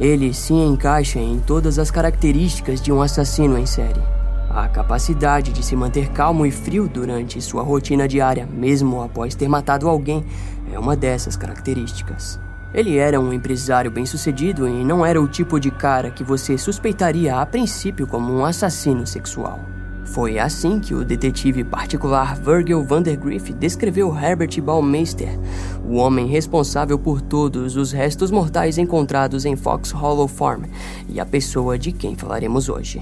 Ele se encaixa em todas as características de um assassino em série. A capacidade de se manter calmo e frio durante sua rotina diária, mesmo após ter matado alguém, é uma dessas características. Ele era um empresário bem-sucedido e não era o tipo de cara que você suspeitaria a princípio como um assassino sexual. Foi assim que o detetive particular Virgil Vandergriff descreveu Herbert Baumeister, o homem responsável por todos os restos mortais encontrados em Fox Hollow Farm e a pessoa de quem falaremos hoje.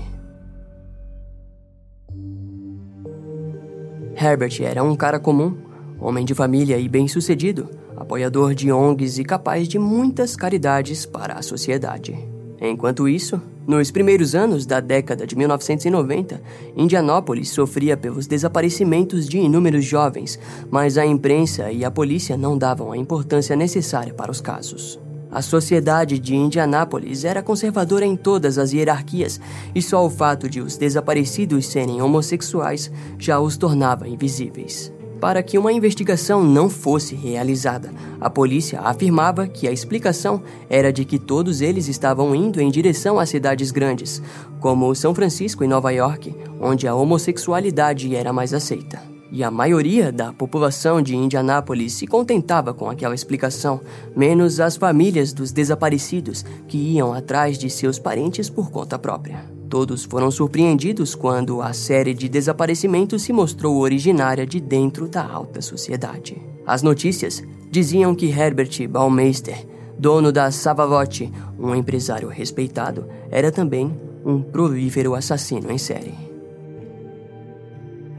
Herbert era um cara comum, homem de família e bem-sucedido, apoiador de ONGs e capaz de muitas caridades para a sociedade. Enquanto isso, nos primeiros anos da década de 1990, Indianópolis sofria pelos desaparecimentos de inúmeros jovens, mas a imprensa e a polícia não davam a importância necessária para os casos. A sociedade de Indianápolis era conservadora em todas as hierarquias, e só o fato de os desaparecidos serem homossexuais já os tornava invisíveis. Para que uma investigação não fosse realizada, a polícia afirmava que a explicação era de que todos eles estavam indo em direção a cidades grandes, como São Francisco e Nova York, onde a homossexualidade era mais aceita. E a maioria da população de Indianápolis se contentava com aquela explicação, menos as famílias dos desaparecidos que iam atrás de seus parentes por conta própria. Todos foram surpreendidos quando a série de desaparecimentos se mostrou originária de dentro da alta sociedade. As notícias diziam que Herbert Baumeister, dono da Savalotte, um empresário respeitado, era também um prolífero assassino em série.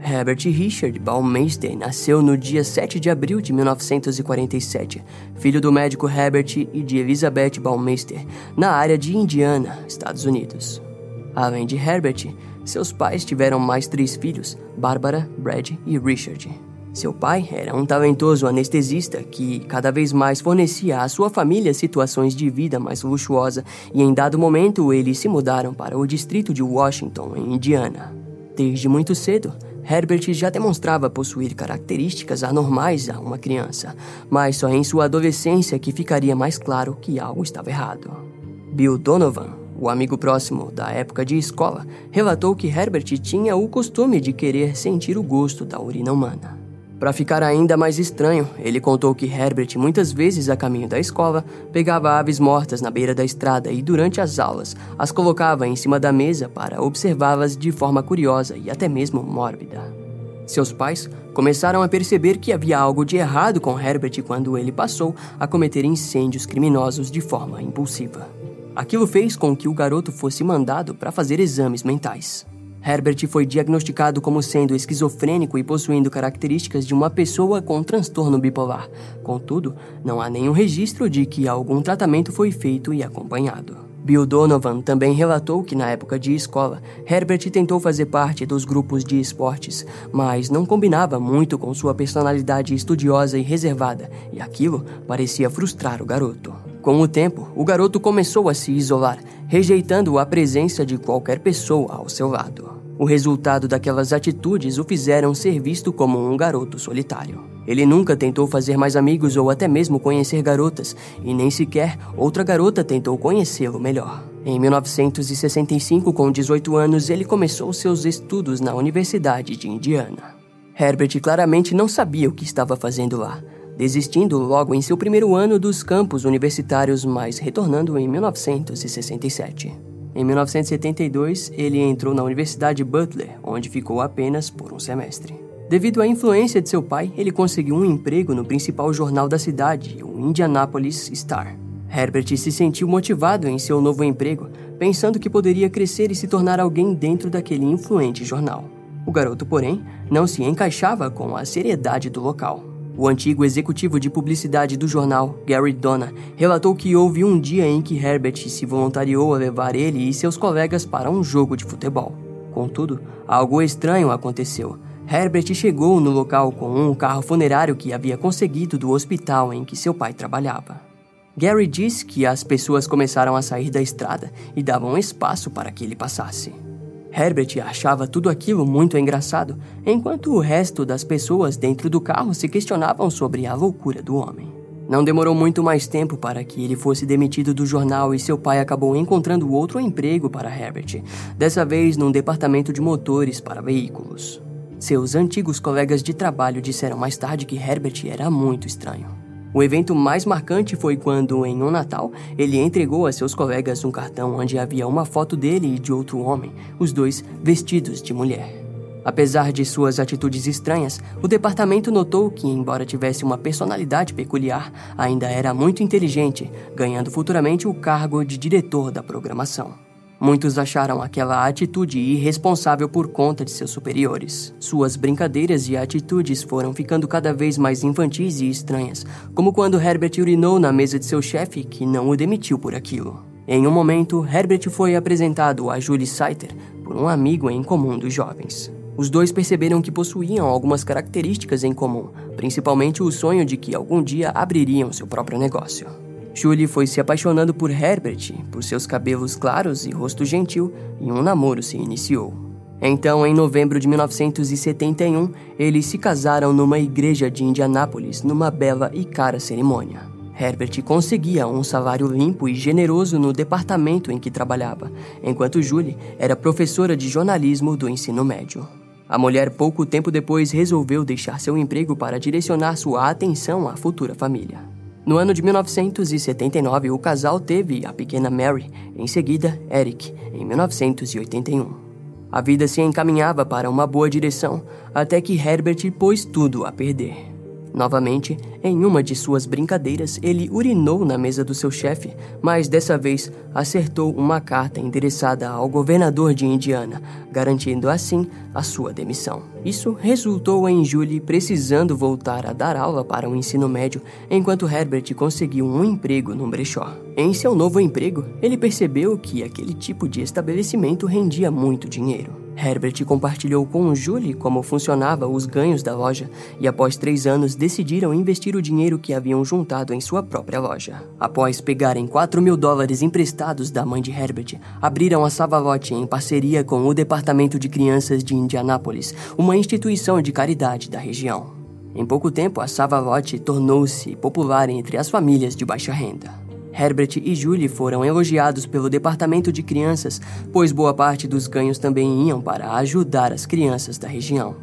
Herbert Richard Baumeister nasceu no dia 7 de abril de 1947, filho do médico Herbert e de Elizabeth Baumeister, na área de Indiana, Estados Unidos. Além de Herbert, seus pais tiveram mais três filhos: Barbara, Brad e Richard. Seu pai era um talentoso anestesista que cada vez mais fornecia à sua família situações de vida mais luxuosa, e em dado momento eles se mudaram para o distrito de Washington, em Indiana. Desde muito cedo, Herbert já demonstrava possuir características anormais a uma criança, mas só em sua adolescência que ficaria mais claro que algo estava errado. Bill Donovan, o amigo próximo da época de escola relatou que Herbert tinha o costume de querer sentir o gosto da urina humana. Para ficar ainda mais estranho, ele contou que Herbert, muitas vezes a caminho da escola, pegava aves mortas na beira da estrada e, durante as aulas, as colocava em cima da mesa para observá-las de forma curiosa e até mesmo mórbida. Seus pais começaram a perceber que havia algo de errado com Herbert quando ele passou a cometer incêndios criminosos de forma impulsiva. Aquilo fez com que o garoto fosse mandado para fazer exames mentais. Herbert foi diagnosticado como sendo esquizofrênico e possuindo características de uma pessoa com transtorno bipolar. Contudo, não há nenhum registro de que algum tratamento foi feito e acompanhado. Bill Donovan também relatou que na época de escola, Herbert tentou fazer parte dos grupos de esportes, mas não combinava muito com sua personalidade estudiosa e reservada, e aquilo parecia frustrar o garoto. Com o tempo, o garoto começou a se isolar, rejeitando a presença de qualquer pessoa ao seu lado. O resultado daquelas atitudes o fizeram ser visto como um garoto solitário. Ele nunca tentou fazer mais amigos ou até mesmo conhecer garotas, e nem sequer outra garota tentou conhecê-lo melhor. Em 1965, com 18 anos, ele começou seus estudos na Universidade de Indiana. Herbert claramente não sabia o que estava fazendo lá, desistindo logo em seu primeiro ano dos campos universitários, mas retornando em 1967. Em 1972, ele entrou na Universidade Butler, onde ficou apenas por um semestre. Devido à influência de seu pai, ele conseguiu um emprego no principal jornal da cidade, o Indianapolis Star. Herbert se sentiu motivado em seu novo emprego, pensando que poderia crescer e se tornar alguém dentro daquele influente jornal. O garoto, porém, não se encaixava com a seriedade do local. O antigo executivo de publicidade do jornal, Gary Donna, relatou que houve um dia em que Herbert se voluntariou a levar ele e seus colegas para um jogo de futebol. Contudo, algo estranho aconteceu. Herbert chegou no local com um carro funerário que havia conseguido do hospital em que seu pai trabalhava. Gary disse que as pessoas começaram a sair da estrada e davam espaço para que ele passasse. Herbert achava tudo aquilo muito engraçado, enquanto o resto das pessoas dentro do carro se questionavam sobre a loucura do homem. Não demorou muito mais tempo para que ele fosse demitido do jornal e seu pai acabou encontrando outro emprego para Herbert, dessa vez num departamento de motores para veículos. Seus antigos colegas de trabalho disseram mais tarde que Herbert era muito estranho. O evento mais marcante foi quando, em um Natal, ele entregou a seus colegas um cartão onde havia uma foto dele e de outro homem, os dois vestidos de mulher. Apesar de suas atitudes estranhas, o departamento notou que, embora tivesse uma personalidade peculiar, ainda era muito inteligente, ganhando futuramente o cargo de diretor da programação. Muitos acharam aquela atitude irresponsável por conta de seus superiores. Suas brincadeiras e atitudes foram ficando cada vez mais infantis e estranhas, como quando Herbert urinou na mesa de seu chefe, que não o demitiu por aquilo. Em um momento, Herbert foi apresentado a Julie Saiter por um amigo em comum dos jovens. Os dois perceberam que possuíam algumas características em comum, principalmente o sonho de que algum dia abririam seu próprio negócio. Julie foi se apaixonando por Herbert, por seus cabelos claros e rosto gentil, e um namoro se iniciou. Então, em novembro de 1971, eles se casaram numa igreja de Indianápolis, numa bela e cara cerimônia. Herbert conseguia um salário limpo e generoso no departamento em que trabalhava, enquanto Julie era professora de jornalismo do ensino médio. A mulher, pouco tempo depois, resolveu deixar seu emprego para direcionar sua atenção à futura família. No ano de 1979, o casal teve a pequena Mary, em seguida, Eric, em 1981. A vida se encaminhava para uma boa direção, até que Herbert pôs tudo a perder. Novamente, em uma de suas brincadeiras, ele urinou na mesa do seu chefe, mas dessa vez acertou uma carta endereçada ao governador de Indiana, garantindo assim a sua demissão. Isso resultou em Julie precisando voltar a dar aula para o ensino médio, enquanto Herbert conseguiu um emprego num brechó. Em seu novo emprego, ele percebeu que aquele tipo de estabelecimento rendia muito dinheiro. Herbert compartilhou com Julie como funcionava os ganhos da loja e, após três anos, decidiram investir o dinheiro que haviam juntado em sua própria loja. Após pegarem 4 mil dólares emprestados da mãe de Herbert, abriram a Savalote em parceria com o Departamento de Crianças de Indianápolis, uma instituição de caridade da região. Em pouco tempo, a Savalote tornou-se popular entre as famílias de baixa renda. Herbert e Julie foram elogiados pelo departamento de crianças, pois boa parte dos ganhos também iam para ajudar as crianças da região.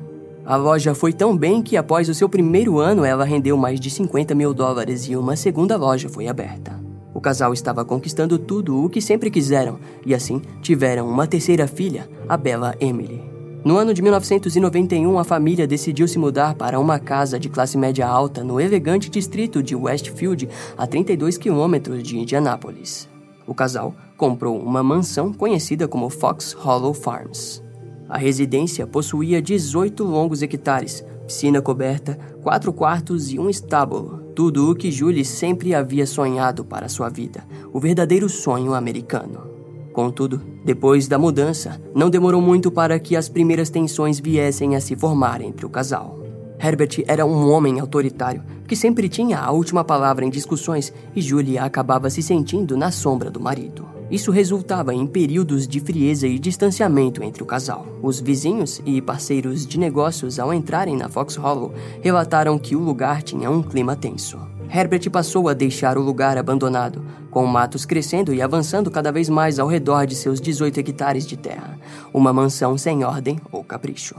A loja foi tão bem que, após o seu primeiro ano, ela rendeu mais de 50 mil dólares e uma segunda loja foi aberta. O casal estava conquistando tudo o que sempre quiseram e, assim, tiveram uma terceira filha, a bela Emily. No ano de 1991, a família decidiu se mudar para uma casa de classe média alta no elegante distrito de Westfield, a 32 quilômetros de Indianápolis. O casal comprou uma mansão conhecida como Fox Hollow Farms. A residência possuía 18 longos hectares, piscina coberta, quatro quartos e um estábulo. Tudo o que Julie sempre havia sonhado para sua vida, o verdadeiro sonho americano. Contudo, depois da mudança, não demorou muito para que as primeiras tensões viessem a se formar entre o casal. Herbert era um homem autoritário que sempre tinha a última palavra em discussões e Julia acabava se sentindo na sombra do marido. Isso resultava em períodos de frieza e distanciamento entre o casal. Os vizinhos e parceiros de negócios, ao entrarem na Fox Hollow, relataram que o lugar tinha um clima tenso. Herbert passou a deixar o lugar abandonado, com matos crescendo e avançando cada vez mais ao redor de seus 18 hectares de terra, uma mansão sem ordem ou capricho.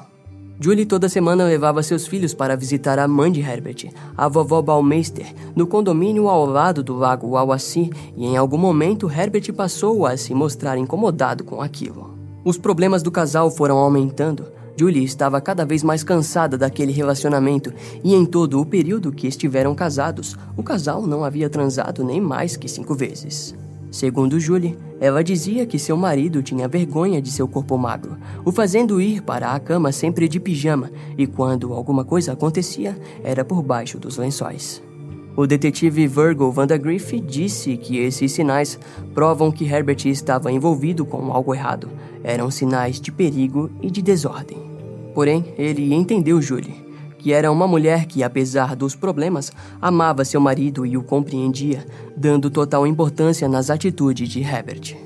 Julie toda semana levava seus filhos para visitar a mãe de Herbert, a vovó Balmeister, no condomínio ao lado do lago Wawassi, e em algum momento Herbert passou a se mostrar incomodado com aquilo. Os problemas do casal foram aumentando, Julie estava cada vez mais cansada daquele relacionamento e em todo o período que estiveram casados, o casal não havia transado nem mais que cinco vezes. Segundo Julie, ela dizia que seu marido tinha vergonha de seu corpo magro, o fazendo ir para a cama sempre de pijama e quando alguma coisa acontecia, era por baixo dos lençóis. O detetive Virgil Vandagriff disse que esses sinais provam que Herbert estava envolvido com algo errado. Eram sinais de perigo e de desordem. Porém, ele entendeu Julie, que era uma mulher que, apesar dos problemas, amava seu marido e o compreendia, dando total importância nas atitudes de Herbert.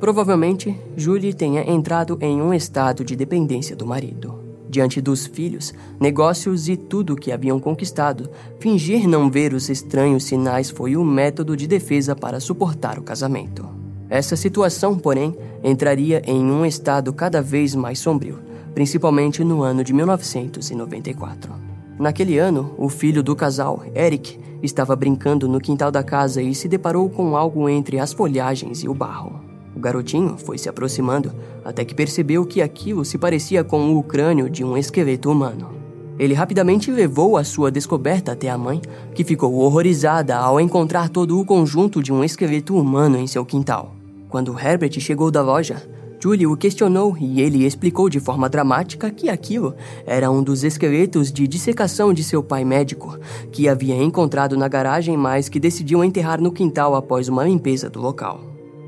Provavelmente, Julie tenha entrado em um estado de dependência do marido. Diante dos filhos, negócios e tudo o que haviam conquistado, fingir não ver os estranhos sinais foi o método de defesa para suportar o casamento. Essa situação, porém, entraria em um estado cada vez mais sombrio, principalmente no ano de 1994. Naquele ano, o filho do casal, Eric, estava brincando no quintal da casa e se deparou com algo entre as folhagens e o barro. O garotinho foi se aproximando até que percebeu que aquilo se parecia com o crânio de um esqueleto humano. Ele rapidamente levou a sua descoberta até a mãe, que ficou horrorizada ao encontrar todo o conjunto de um esqueleto humano em seu quintal. Quando Herbert chegou da loja, Julie o questionou e ele explicou de forma dramática que aquilo era um dos esqueletos de dissecação de seu pai médico, que havia encontrado na garagem, mas que decidiu enterrar no quintal após uma limpeza do local.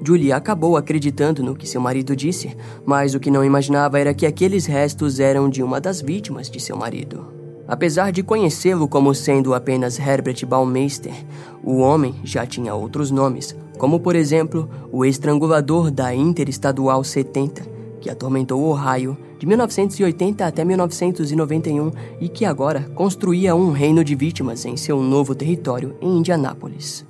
Julie acabou acreditando no que seu marido disse, mas o que não imaginava era que aqueles restos eram de uma das vítimas de seu marido. Apesar de conhecê-lo como sendo apenas Herbert Baumeister, o homem já tinha outros nomes, como por exemplo o estrangulador da Interestadual 70, que atormentou Ohio de 1980 até 1991 e que agora construía um reino de vítimas em seu novo território em Indianápolis.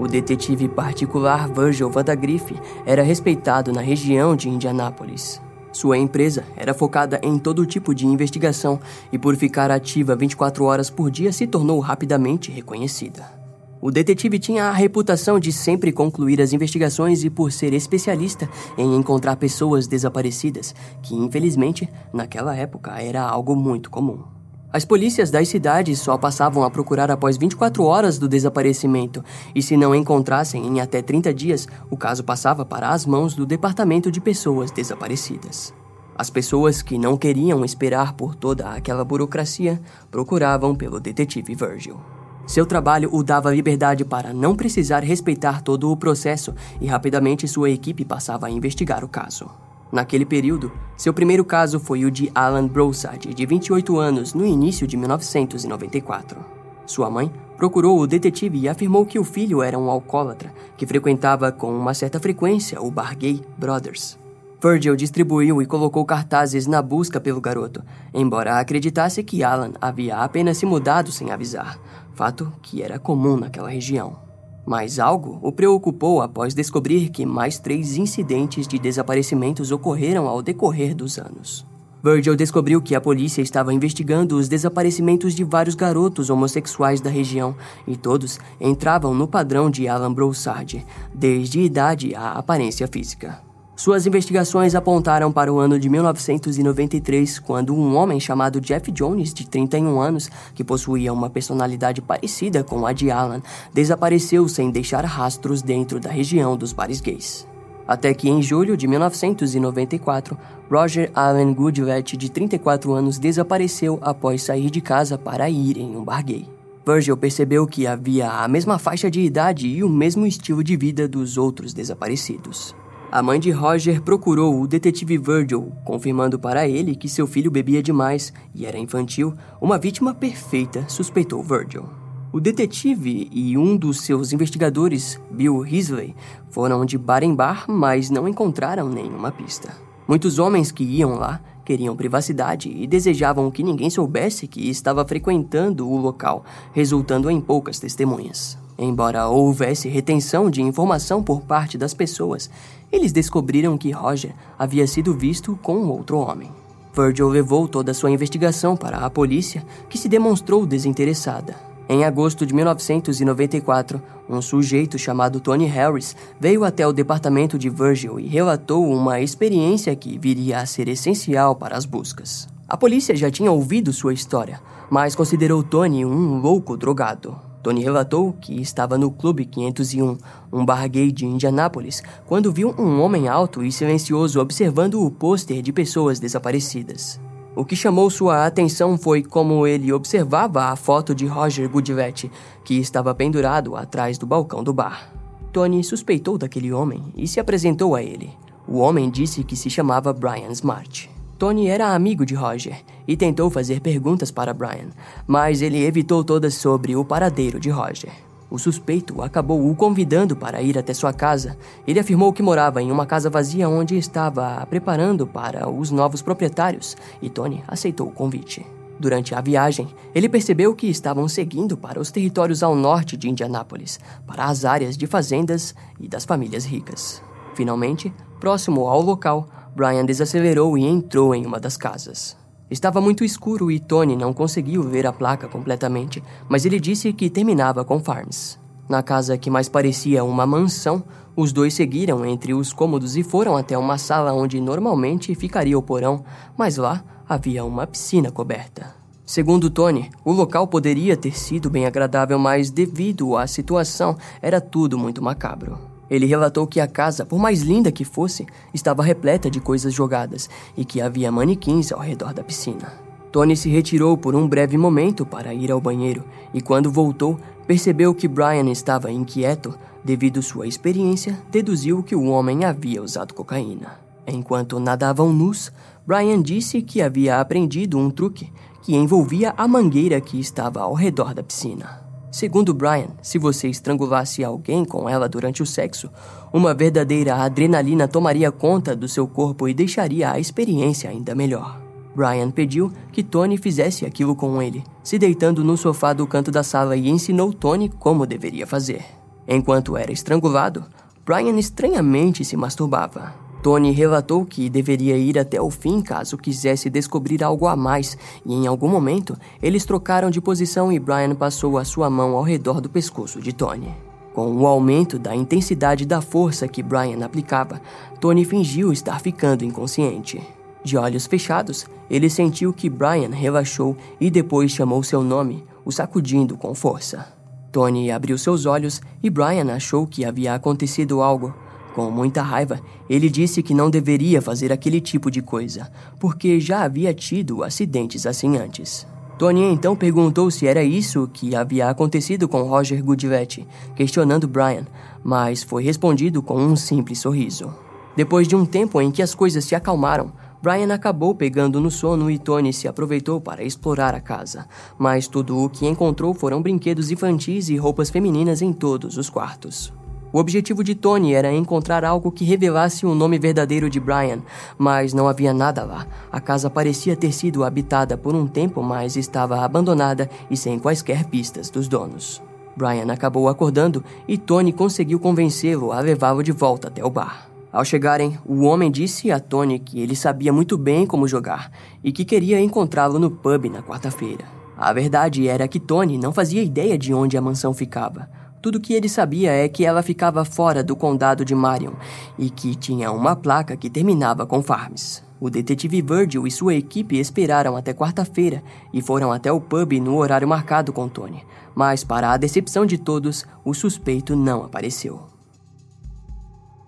O detetive particular Virgil Vandagriff era respeitado na região de Indianápolis. Sua empresa era focada em todo tipo de investigação e, por ficar ativa 24 horas por dia, se tornou rapidamente reconhecida. O detetive tinha a reputação de sempre concluir as investigações e por ser especialista em encontrar pessoas desaparecidas, que infelizmente naquela época era algo muito comum. As polícias das cidades só passavam a procurar após 24 horas do desaparecimento, e se não encontrassem em até 30 dias, o caso passava para as mãos do Departamento de Pessoas Desaparecidas. As pessoas que não queriam esperar por toda aquela burocracia procuravam pelo detetive Virgil. Seu trabalho o dava liberdade para não precisar respeitar todo o processo e rapidamente sua equipe passava a investigar o caso. Naquele período, seu primeiro caso foi o de Alan Broussard, de 28 anos, no início de 1994. Sua mãe procurou o detetive e afirmou que o filho era um alcoólatra que frequentava com uma certa frequência o bar gay Brothers. Virgil distribuiu e colocou cartazes na busca pelo garoto, embora acreditasse que Alan havia apenas se mudado sem avisar, fato que era comum naquela região. Mas algo o preocupou após descobrir que mais três incidentes de desaparecimentos ocorreram ao decorrer dos anos. Virgil descobriu que a polícia estava investigando os desaparecimentos de vários garotos homossexuais da região e todos entravam no padrão de Alan Broussard, desde idade à aparência física. Suas investigações apontaram para o ano de 1993, quando um homem chamado Jeff Jones, de 31 anos, que possuía uma personalidade parecida com a de Alan, desapareceu sem deixar rastros dentro da região dos bares gays. Até que em julho de 1994, Roger Allen Goodlett, de 34 anos, desapareceu após sair de casa para ir em um bar gay. Virgil percebeu que havia a mesma faixa de idade e o mesmo estilo de vida dos outros desaparecidos. A mãe de Roger procurou o detetive Virgil, confirmando para ele que seu filho bebia demais e era infantil. Uma vítima perfeita, suspeitou Virgil. O detetive e um dos seus investigadores, Bill Risley, foram de bar em bar, mas não encontraram nenhuma pista. Muitos homens que iam lá queriam privacidade e desejavam que ninguém soubesse que estava frequentando o local, resultando em poucas testemunhas. Embora houvesse retenção de informação por parte das pessoas, eles descobriram que Roger havia sido visto com outro homem. Virgil levou toda sua investigação para a polícia, que se demonstrou desinteressada. Em agosto de 1994, um sujeito chamado Tony Harris veio até o departamento de Virgil e relatou uma experiência que viria a ser essencial para as buscas. A polícia já tinha ouvido sua história, mas considerou Tony um louco drogado. Tony relatou que estava no Clube 501, um bar gay de Indianápolis, quando viu um homem alto e silencioso observando o pôster de pessoas desaparecidas. O que chamou sua atenção foi como ele observava a foto de Roger Goodlett, que estava pendurado atrás do balcão do bar. Tony suspeitou daquele homem e se apresentou a ele. O homem disse que se chamava Brian Smart. Tony era amigo de Roger e tentou fazer perguntas para Brian, mas ele evitou todas sobre o paradeiro de Roger. o suspeito acabou o convidando para ir até sua casa. Ele afirmou que morava em uma casa vazia onde estava preparando para os novos proprietários e Tony aceitou o convite. Durante a viagem, ele percebeu que estavam seguindo para os territórios ao norte de Indianápolis, para as áreas de fazendas e das famílias ricas. Finalmente, próximo ao local, Brian desacelerou e entrou em uma das casas. Estava muito escuro e Tony não conseguiu ver a placa completamente, mas ele disse que terminava com Farms. Na casa que mais parecia uma mansão, os dois seguiram entre os cômodos e foram até uma sala onde normalmente ficaria o porão, mas lá havia uma piscina coberta. Segundo Tony, o local poderia ter sido bem agradável, mas devido à situação, era tudo muito macabro. Ele relatou que a casa, por mais linda que fosse, estava repleta de coisas jogadas e que havia manequins ao redor da piscina. Tony se retirou por um breve momento para ir ao banheiro e, quando voltou, percebeu que Brian estava inquieto devido sua experiência, deduziu que o homem havia usado cocaína. Enquanto nadavam nus, Brian disse que havia aprendido um truque que envolvia a mangueira que estava ao redor da piscina. Segundo Brian, se você estrangulasse alguém com ela durante o sexo, uma verdadeira adrenalina tomaria conta do seu corpo e deixaria a experiência ainda melhor. Brian pediu que Tony fizesse aquilo com ele, se deitando no sofá do canto da sala e ensinou Tony como deveria fazer. Enquanto era estrangulado, Brian estranhamente se masturbava. Tony relatou que deveria ir até o fim caso quisesse descobrir algo a mais, e em algum momento eles trocaram de posição e Brian passou a sua mão ao redor do pescoço de Tony. Com o aumento da intensidade da força que Brian aplicava, Tony fingiu estar ficando inconsciente. De olhos fechados, ele sentiu que Brian relaxou e depois chamou seu nome, o sacudindo com força. Tony abriu seus olhos e Brian achou que havia acontecido algo, com muita raiva, ele disse que não deveria fazer aquele tipo de coisa, porque já havia tido acidentes assim antes. Tony então perguntou se era isso que havia acontecido com Roger Goodvet, questionando Brian, mas foi respondido com um simples sorriso. Depois de um tempo em que as coisas se acalmaram, Brian acabou pegando no sono e Tony se aproveitou para explorar a casa, mas tudo o que encontrou foram brinquedos infantis e roupas femininas em todos os quartos. O objetivo de Tony era encontrar algo que revelasse o nome verdadeiro de Brian, mas não havia nada lá. A casa parecia ter sido habitada por um tempo, mas estava abandonada e sem quaisquer pistas dos donos. Brian acabou acordando e Tony conseguiu convencê-lo a levá-lo de volta até o bar. Ao chegarem, o homem disse a Tony que ele sabia muito bem como jogar e que queria encontrá-lo no pub na quarta-feira. A verdade era que Tony não fazia ideia de onde a mansão ficava. Tudo que ele sabia é que ela ficava fora do condado de Marion e que tinha uma placa que terminava com Farms. O detetive Virgil e sua equipe esperaram até quarta-feira e foram até o pub no horário marcado com Tony, mas, para a decepção de todos, o suspeito não apareceu.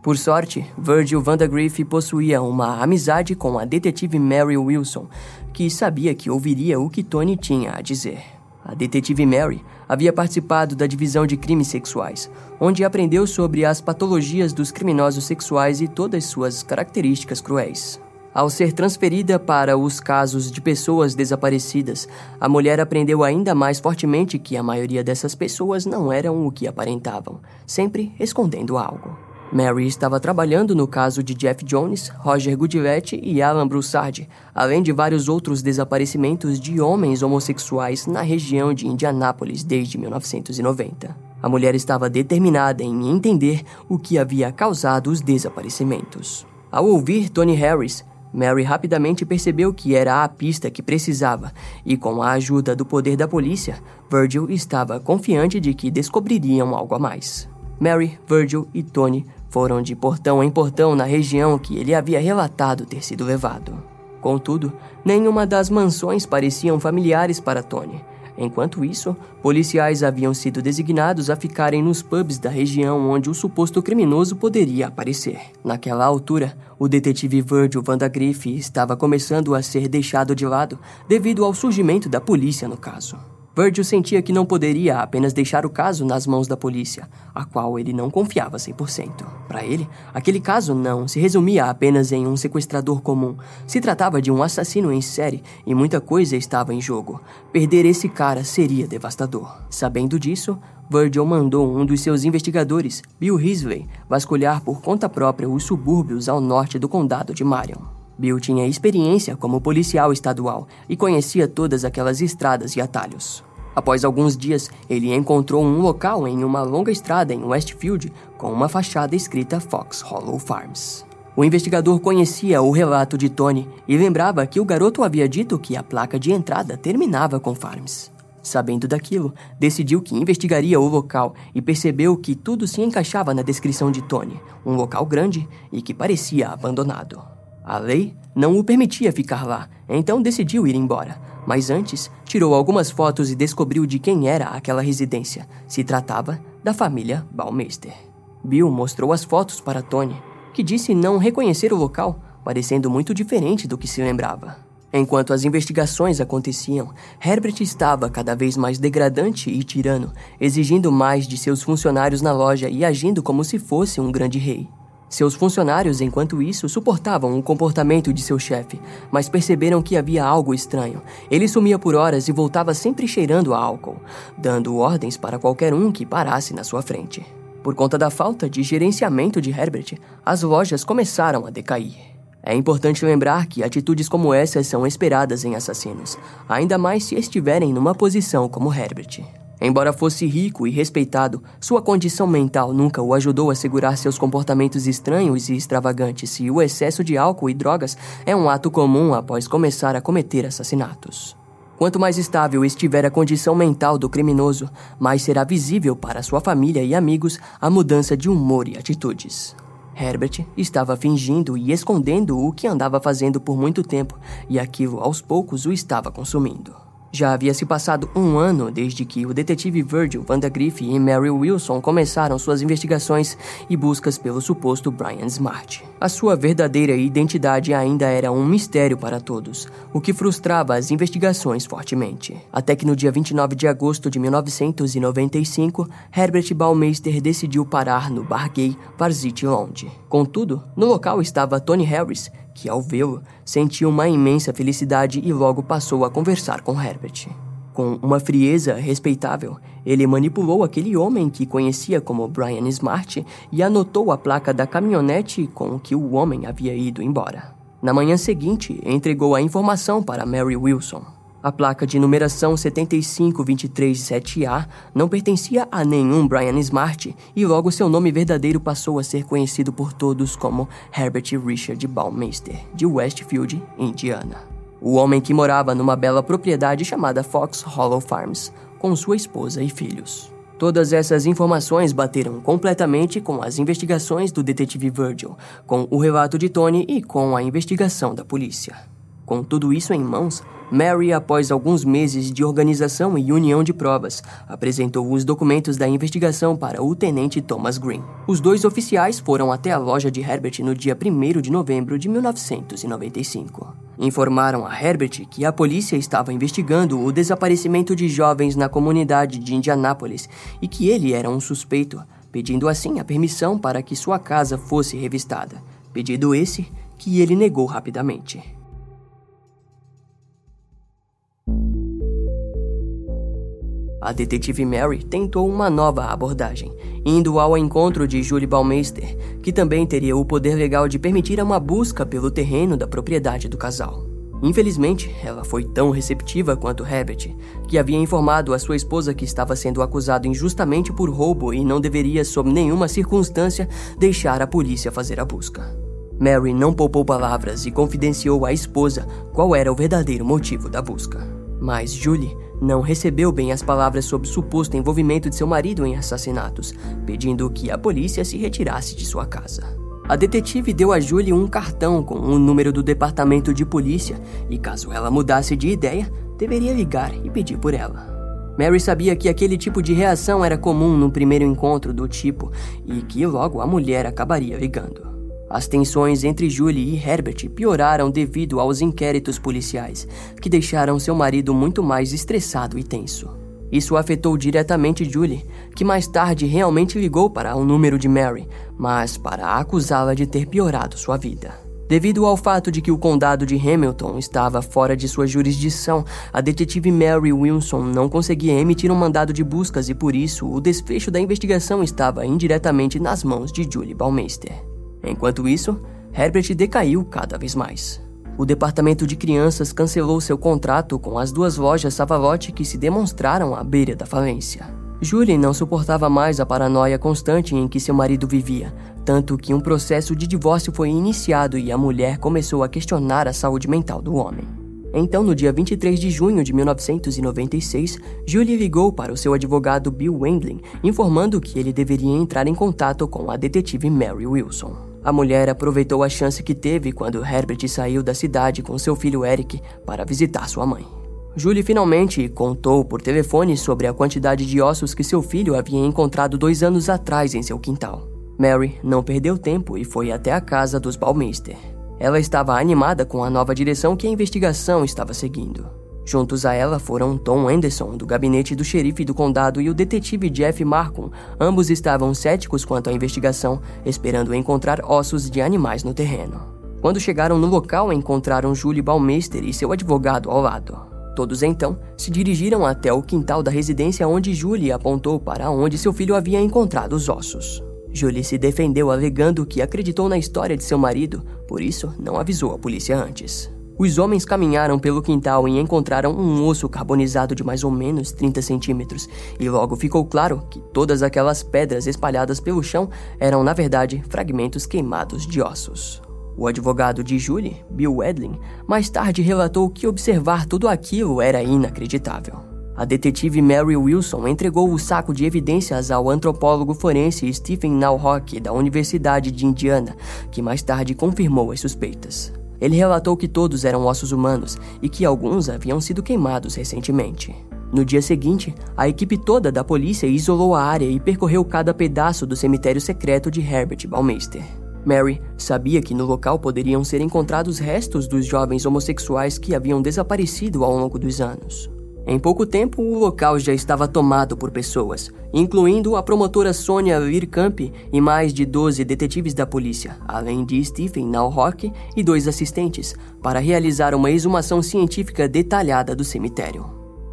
Por sorte, Virgil Vandagriff possuía uma amizade com a detetive Mary Wilson, que sabia que ouviria o que Tony tinha a dizer. A detetive Mary havia participado da divisão de crimes sexuais, onde aprendeu sobre as patologias dos criminosos sexuais e todas suas características cruéis. Ao ser transferida para os casos de pessoas desaparecidas, a mulher aprendeu ainda mais fortemente que a maioria dessas pessoas não eram o que aparentavam, sempre escondendo algo. Mary estava trabalhando no caso de Jeff Jones, Roger Goodlett e Alan Broussard, além de vários outros desaparecimentos de homens homossexuais na região de Indianápolis desde 1990. A mulher estava determinada em entender o que havia causado os desaparecimentos. Ao ouvir Tony Harris, Mary rapidamente percebeu que era a pista que precisava, e com a ajuda do poder da polícia, Virgil estava confiante de que descobririam algo a mais. Mary, Virgil e Tony foram de portão em portão na região que ele havia relatado ter sido levado. Contudo, nenhuma das mansões pareciam familiares para Tony. Enquanto isso, policiais haviam sido designados a ficarem nos pubs da região onde o suposto criminoso poderia aparecer. Naquela altura, o detetive Virgil Vandagriff estava começando a ser deixado de lado devido ao surgimento da polícia no caso. Virgil sentia que não poderia apenas deixar o caso nas mãos da polícia, a qual ele não confiava 100%. Para ele, aquele caso não se resumia apenas em um sequestrador comum. Se tratava de um assassino em série e muita coisa estava em jogo. Perder esse cara seria devastador. Sabendo disso, Virgil mandou um dos seus investigadores, Bill Risley, vasculhar por conta própria os subúrbios ao norte do condado de Marion. Bill tinha experiência como policial estadual e conhecia todas aquelas estradas e atalhos. Após alguns dias, ele encontrou um local em uma longa estrada em Westfield com uma fachada escrita Fox Hollow Farms. O investigador conhecia o relato de Tony e lembrava que o garoto havia dito que a placa de entrada terminava com Farms. Sabendo daquilo, decidiu que investigaria o local e percebeu que tudo se encaixava na descrição de Tony, um local grande e que parecia abandonado. A lei não o permitia ficar lá, então decidiu ir embora. Mas antes, tirou algumas fotos e descobriu de quem era aquela residência. Se tratava da família Baumeister. Bill mostrou as fotos para Tony, que disse não reconhecer o local, parecendo muito diferente do que se lembrava. Enquanto as investigações aconteciam, Herbert estava cada vez mais degradante e tirano, exigindo mais de seus funcionários na loja e agindo como se fosse um grande rei. Seus funcionários, enquanto isso, suportavam o comportamento de seu chefe, mas perceberam que havia algo estranho. Ele sumia por horas e voltava sempre cheirando a álcool, dando ordens para qualquer um que parasse na sua frente. Por conta da falta de gerenciamento de Herbert, as lojas começaram a decair. É importante lembrar que atitudes como essas são esperadas em assassinos, ainda mais se estiverem numa posição como Herbert. Embora fosse rico e respeitado, sua condição mental nunca o ajudou a segurar seus comportamentos estranhos e extravagantes, e o excesso de álcool e drogas é um ato comum após começar a cometer assassinatos. Quanto mais estável estiver a condição mental do criminoso, mais será visível para sua família e amigos a mudança de humor e atitudes. Herbert estava fingindo e escondendo o que andava fazendo por muito tempo, e aquilo aos poucos o estava consumindo. Já havia se passado um ano desde que o detetive Virgil Vandagriff e Mary Wilson começaram suas investigações e buscas pelo suposto Brian Smart. A sua verdadeira identidade ainda era um mistério para todos, o que frustrava as investigações fortemente. Até que no dia 29 de agosto de 1995, Herbert Baumeister decidiu parar no bar gay Varsity Lounge. Contudo, no local estava Tony Harris, que, ao vê-lo, sentiu uma imensa felicidade e logo passou a conversar com Herbert. Com uma frieza respeitável, ele manipulou aquele homem que conhecia como Brian Smart e anotou a placa da caminhonete com que o homem havia ido embora. Na manhã seguinte, entregou a informação para Mary Wilson. A placa de numeração 75237A não pertencia a nenhum Brian Smart e logo seu nome verdadeiro passou a ser conhecido por todos como Herbert Richard Baumeister, de Westfield, Indiana. O homem que morava numa bela propriedade chamada Fox Hollow Farms, com sua esposa e filhos. Todas essas informações bateram completamente com as investigações do detetive Virgil, com o relato de Tony e com a investigação da polícia. Com tudo isso em mãos, Mary, após alguns meses de organização e união de provas, apresentou os documentos da investigação para o tenente Thomas Green. Os dois oficiais foram até a loja de Herbert no dia 1 de novembro de 1995. Informaram a Herbert que a polícia estava investigando o desaparecimento de jovens na comunidade de Indianápolis e que ele era um suspeito, pedindo assim a permissão para que sua casa fosse revistada. Pedido esse que ele negou rapidamente. A detetive Mary tentou uma nova abordagem, indo ao encontro de Julie Baumeister, que também teria o poder legal de permitir uma busca pelo terreno da propriedade do casal. Infelizmente, ela foi tão receptiva quanto Herbert, que havia informado a sua esposa que estava sendo acusado injustamente por roubo e não deveria, sob nenhuma circunstância, deixar a polícia fazer a busca. Mary não poupou palavras e confidenciou à esposa qual era o verdadeiro motivo da busca. Mas Julie não recebeu bem as palavras sobre o suposto envolvimento de seu marido em assassinatos, pedindo que a polícia se retirasse de sua casa. A detetive deu a Julie um cartão com o um número do departamento de polícia e, caso ela mudasse de ideia, deveria ligar e pedir por ela. Mary sabia que aquele tipo de reação era comum no primeiro encontro do tipo e que logo a mulher acabaria ligando. As tensões entre Julie e Herbert pioraram devido aos inquéritos policiais, que deixaram seu marido muito mais estressado e tenso. Isso afetou diretamente Julie, que mais tarde realmente ligou para o número de Mary, mas para acusá-la de ter piorado sua vida. Devido ao fato de que o condado de Hamilton estava fora de sua jurisdição, a detetive Mary Wilson não conseguia emitir um mandado de buscas e por isso o desfecho da investigação estava indiretamente nas mãos de Julie Baumeister. Enquanto isso, Herbert decaiu cada vez mais. O departamento de crianças cancelou seu contrato com as duas lojas Savalotti que se demonstraram à beira da falência. Julie não suportava mais a paranoia constante em que seu marido vivia, tanto que um processo de divórcio foi iniciado e a mulher começou a questionar a saúde mental do homem. Então, no dia 23 de junho de 1996, Julie ligou para o seu advogado Bill Wendling, informando que ele deveria entrar em contato com a detetive Mary Wilson. A mulher aproveitou a chance que teve quando Herbert saiu da cidade com seu filho Eric para visitar sua mãe. Julie finalmente contou por telefone sobre a quantidade de ossos que seu filho havia encontrado dois anos atrás em seu quintal. Mary não perdeu tempo e foi até a casa dos Balmeister. Ela estava animada com a nova direção que a investigação estava seguindo. Juntos a ela foram Tom Anderson, do gabinete do xerife do condado, e o detetive Jeff Markham. Ambos estavam céticos quanto à investigação, esperando encontrar ossos de animais no terreno. Quando chegaram no local, encontraram Julie Baumeister e seu advogado ao lado. Todos então se dirigiram até o quintal da residência onde Julie apontou para onde seu filho havia encontrado os ossos. Julie se defendeu alegando que acreditou na história de seu marido, por isso não avisou a polícia antes. Os homens caminharam pelo quintal e encontraram um osso carbonizado de mais ou menos 30 centímetros, e logo ficou claro que todas aquelas pedras espalhadas pelo chão eram, na verdade, fragmentos queimados de ossos. O advogado de Julie, Bill Edlin, mais tarde relatou que observar tudo aquilo era inacreditável. A detetive Mary Wilson entregou o saco de evidências ao antropólogo forense Stephen Nowhock da Universidade de Indiana, que mais tarde confirmou as suspeitas. Ele relatou que todos eram ossos humanos e que alguns haviam sido queimados recentemente. No dia seguinte, a equipe toda da polícia isolou a área e percorreu cada pedaço do cemitério secreto de Herbert Baumeister. Mary sabia que no local poderiam ser encontrados restos dos jovens homossexuais que haviam desaparecido ao longo dos anos. Em pouco tempo, o local já estava tomado por pessoas, incluindo a promotora Sonia Virkamp e mais de 12 detetives da polícia, além de Stephen Nalrock e dois assistentes, para realizar uma exumação científica detalhada do cemitério.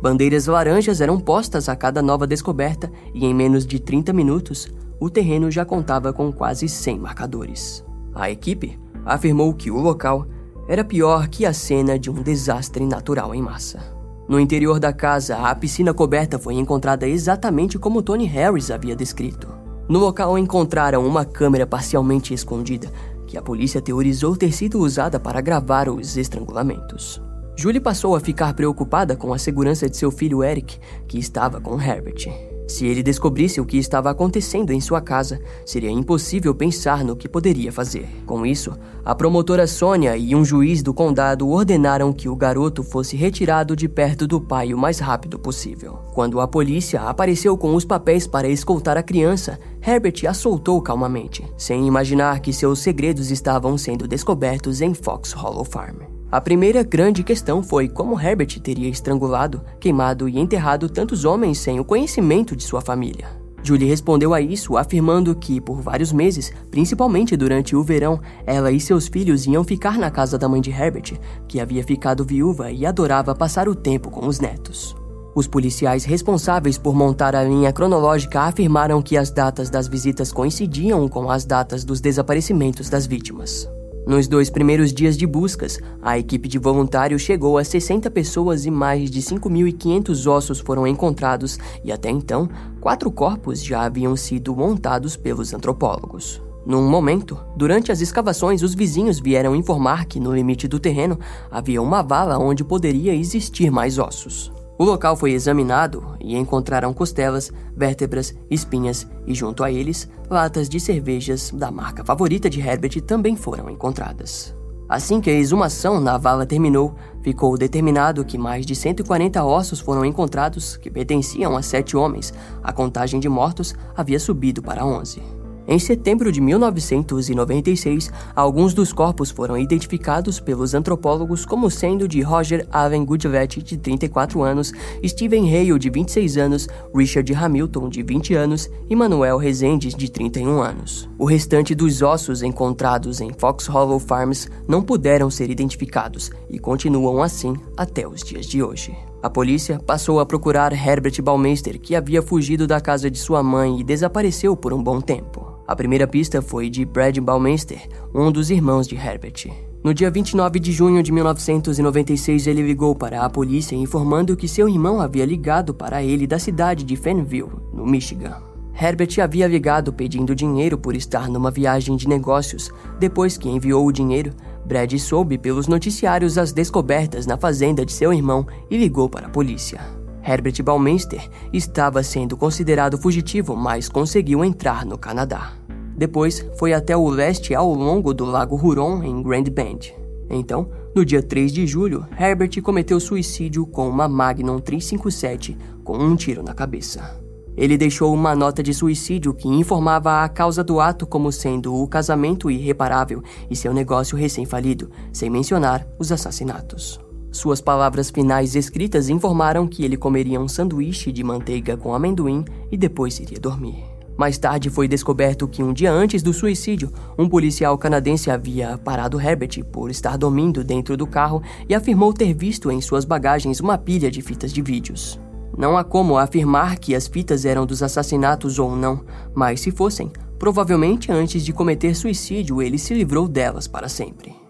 Bandeiras laranjas eram postas a cada nova descoberta e, em menos de 30 minutos, o terreno já contava com quase 100 marcadores. A equipe afirmou que o local era pior que a cena de um desastre natural em massa. No interior da casa, a piscina coberta foi encontrada exatamente como Tony Harris havia descrito. No local encontraram uma câmera parcialmente escondida, que a polícia teorizou ter sido usada para gravar os estrangulamentos. Julie passou a ficar preocupada com a segurança de seu filho Eric, que estava com Herbert. Se ele descobrisse o que estava acontecendo em sua casa, seria impossível pensar no que poderia fazer. Com isso, a promotora Sônia e um juiz do condado ordenaram que o garoto fosse retirado de perto do pai o mais rápido possível. Quando a polícia apareceu com os papéis para escoltar a criança, Herbert a soltou calmamente, sem imaginar que seus segredos estavam sendo descobertos em Fox Hollow Farm. A primeira grande questão foi como Herbert teria estrangulado, queimado e enterrado tantos homens sem o conhecimento de sua família. Julie respondeu a isso afirmando que, por vários meses, principalmente durante o verão, ela e seus filhos iam ficar na casa da mãe de Herbert, que havia ficado viúva e adorava passar o tempo com os netos. Os policiais responsáveis por montar a linha cronológica afirmaram que as datas das visitas coincidiam com as datas dos desaparecimentos das vítimas. Nos dois primeiros dias de buscas, a equipe de voluntários chegou a 60 pessoas e mais de 5.500 ossos foram encontrados, e até então, quatro corpos já haviam sido montados pelos antropólogos. Num momento, durante as escavações, os vizinhos vieram informar que no limite do terreno havia uma vala onde poderia existir mais ossos. O local foi examinado e encontraram costelas, vértebras, espinhas e, junto a eles, latas de cervejas da marca favorita de Herbert também foram encontradas. Assim que a exumação na vala terminou, ficou determinado que mais de 140 ossos foram encontrados que pertenciam a sete homens. A contagem de mortos havia subido para 11. Em setembro de 1996, alguns dos corpos foram identificados pelos antropólogos como sendo de Roger Allen Goodvet, de 34 anos, Stephen Hale, de 26 anos, Richard Hamilton, de 20 anos e Manuel Rezendes, de 31 anos. O restante dos ossos encontrados em Fox Hollow Farms não puderam ser identificados e continuam assim até os dias de hoje. A polícia passou a procurar Herbert Baumeister, que havia fugido da casa de sua mãe e desapareceu por um bom tempo. A primeira pista foi de Brad Baumeister, um dos irmãos de Herbert. No dia 29 de junho de 1996, ele ligou para a polícia informando que seu irmão havia ligado para ele da cidade de Fenville, no Michigan. Herbert havia ligado pedindo dinheiro por estar numa viagem de negócios. Depois que enviou o dinheiro, Brad soube pelos noticiários as descobertas na fazenda de seu irmão e ligou para a polícia. Herbert Baumeister estava sendo considerado fugitivo, mas conseguiu entrar no Canadá. Depois, foi até o leste ao longo do Lago Huron, em Grand Bend. Então, no dia 3 de julho, Herbert cometeu suicídio com uma Magnum 357 com um tiro na cabeça. Ele deixou uma nota de suicídio que informava a causa do ato como sendo o casamento irreparável e seu negócio recém-falido, sem mencionar os assassinatos. Suas palavras finais escritas informaram que ele comeria um sanduíche de manteiga com amendoim e depois iria dormir. Mais tarde foi descoberto que um dia antes do suicídio, um policial canadense havia parado Herbert por estar dormindo dentro do carro e afirmou ter visto em suas bagagens uma pilha de fitas de vídeos. Não há como afirmar que as fitas eram dos assassinatos ou não, mas se fossem, provavelmente antes de cometer suicídio ele se livrou delas para sempre.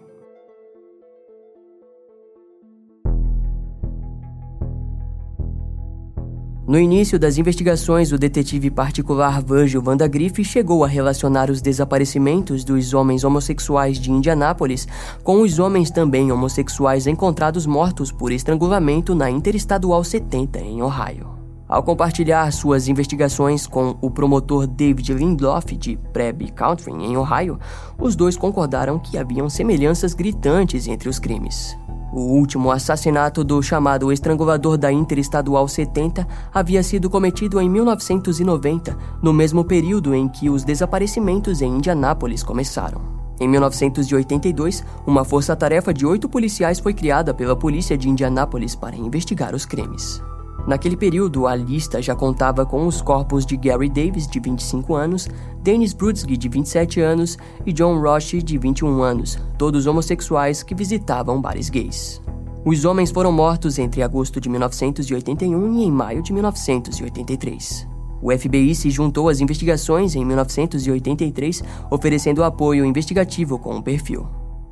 No início das investigações, o detetive particular Virgil Vandagriff chegou a relacionar os desaparecimentos dos homens homossexuais de Indianápolis com os homens também homossexuais encontrados mortos por estrangulamento na Interestadual 70 em Ohio. Ao compartilhar suas investigações com o promotor David Lindloff de Preb Country, em Ohio, os dois concordaram que haviam semelhanças gritantes entre os crimes. O último assassinato do chamado estrangulador da Interestadual 70 havia sido cometido em 1990, no mesmo período em que os desaparecimentos em Indianápolis começaram. Em 1982, uma força-tarefa de oito policiais foi criada pela polícia de Indianápolis para investigar os crimes. Naquele período, a lista já contava com os corpos de Gary Davis, de 25 anos, Dennis Brudsky, de 27 anos, e John Roche, de 21 anos, todos homossexuais que visitavam bares gays. Os homens foram mortos entre agosto de 1981 e em maio de 1983. O FBI se juntou às investigações em 1983, oferecendo apoio investigativo com um perfil.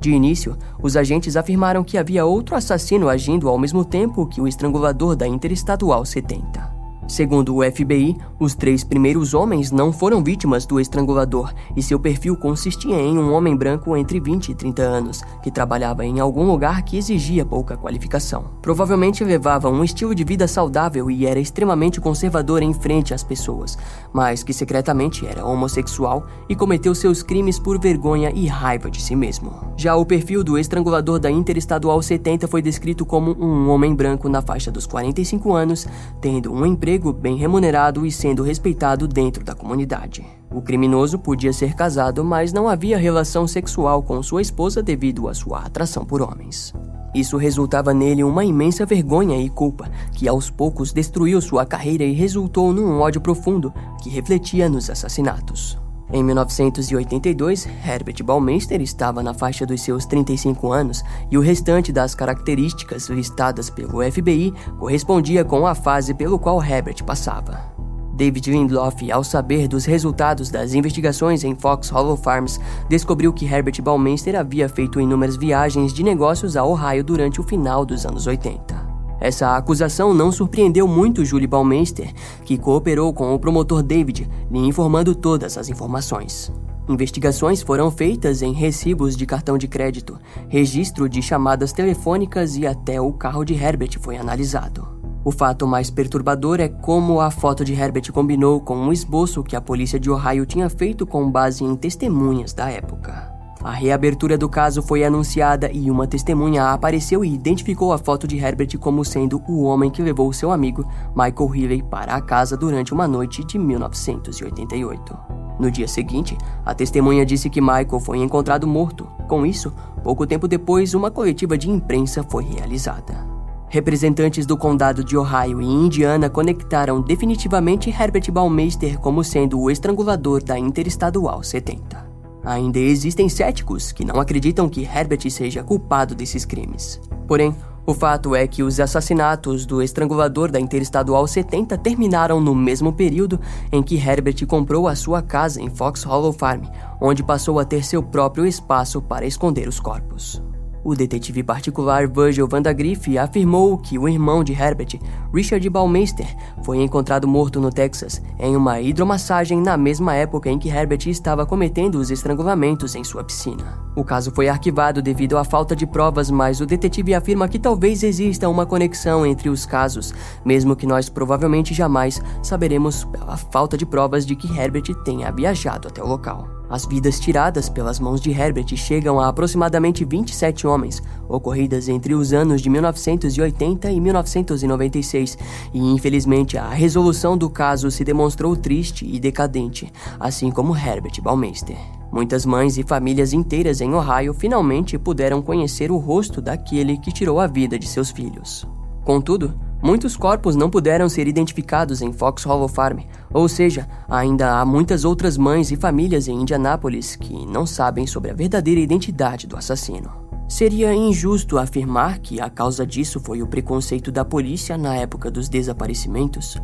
De início, os agentes afirmaram que havia outro assassino agindo ao mesmo tempo que o estrangulador da Interestadual 70. Segundo o FBI, os três primeiros homens não foram vítimas do estrangulador e seu perfil consistia em um homem branco entre 20 e 30 anos, que trabalhava em algum lugar que exigia pouca qualificação. Provavelmente levava um estilo de vida saudável e era extremamente conservador em frente às pessoas, mas que secretamente era homossexual e cometeu seus crimes por vergonha e raiva de si mesmo. Já o perfil do estrangulador da Interestadual 70 foi descrito como um homem branco na faixa dos 45 anos, tendo um emprego emprego bem remunerado e sendo respeitado dentro da comunidade. O criminoso podia ser casado, mas não havia relação sexual com sua esposa devido à sua atração por homens. Isso resultava nele uma imensa vergonha e culpa, que aos poucos destruiu sua carreira e resultou num ódio profundo que refletia nos assassinatos. Em 1982, Herbert Baumeister estava na faixa dos seus 35 anos e o restante das características listadas pelo FBI correspondia com a fase pelo qual Herbert passava. David Lindloff, ao saber dos resultados das investigações em Fox Hollow Farms, descobriu que Herbert Baumeister havia feito inúmeras viagens de negócios a Ohio durante o final dos anos 80. Essa acusação não surpreendeu muito Julie Baumeister, que cooperou com o promotor David, lhe informando todas as informações. Investigações foram feitas em recibos de cartão de crédito, registro de chamadas telefônicas e até o carro de Herbert foi analisado. O fato mais perturbador é como a foto de Herbert combinou com um esboço que a polícia de Ohio tinha feito com base em testemunhas da época. A reabertura do caso foi anunciada e uma testemunha apareceu e identificou a foto de Herbert como sendo o homem que levou seu amigo Michael Healy para a casa durante uma noite de 1988. No dia seguinte, a testemunha disse que Michael foi encontrado morto. Com isso, pouco tempo depois, uma coletiva de imprensa foi realizada. Representantes do condado de Ohio e Indiana conectaram definitivamente Herbert Baumeister como sendo o estrangulador da Interestadual 70. Ainda existem céticos que não acreditam que Herbert seja culpado desses crimes. Porém, o fato é que os assassinatos do estrangulador da Interestadual 70 terminaram no mesmo período em que Herbert comprou a sua casa em Fox Hollow Farm, onde passou a ter seu próprio espaço para esconder os corpos. O detetive particular Virgil Vandagriff afirmou que o irmão de Herbert, Richard Baumeister, foi encontrado morto no Texas em uma hidromassagem na mesma época em que Herbert estava cometendo os estrangulamentos em sua piscina. O caso foi arquivado devido à falta de provas, mas o detetive afirma que talvez exista uma conexão entre os casos, mesmo que nós provavelmente jamais saberemos pela falta de provas de que Herbert tenha viajado até o local. As vidas tiradas pelas mãos de Herbert chegam a aproximadamente 27 homens, ocorridas entre os anos de 1980 e 1996, e infelizmente a resolução do caso se demonstrou triste e decadente, assim como Herbert Baumeister. Muitas mães e famílias inteiras em Ohio finalmente puderam conhecer o rosto daquele que tirou a vida de seus filhos. Contudo, Muitos corpos não puderam ser identificados em Fox Hollow Farm, ou seja, ainda há muitas outras mães e famílias em Indianápolis que não sabem sobre a verdadeira identidade do assassino. Seria injusto afirmar que a causa disso foi o preconceito da polícia na época dos desaparecimentos?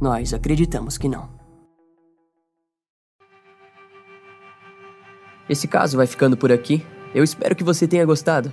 Nós acreditamos que não. Esse caso vai ficando por aqui. Eu espero que você tenha gostado.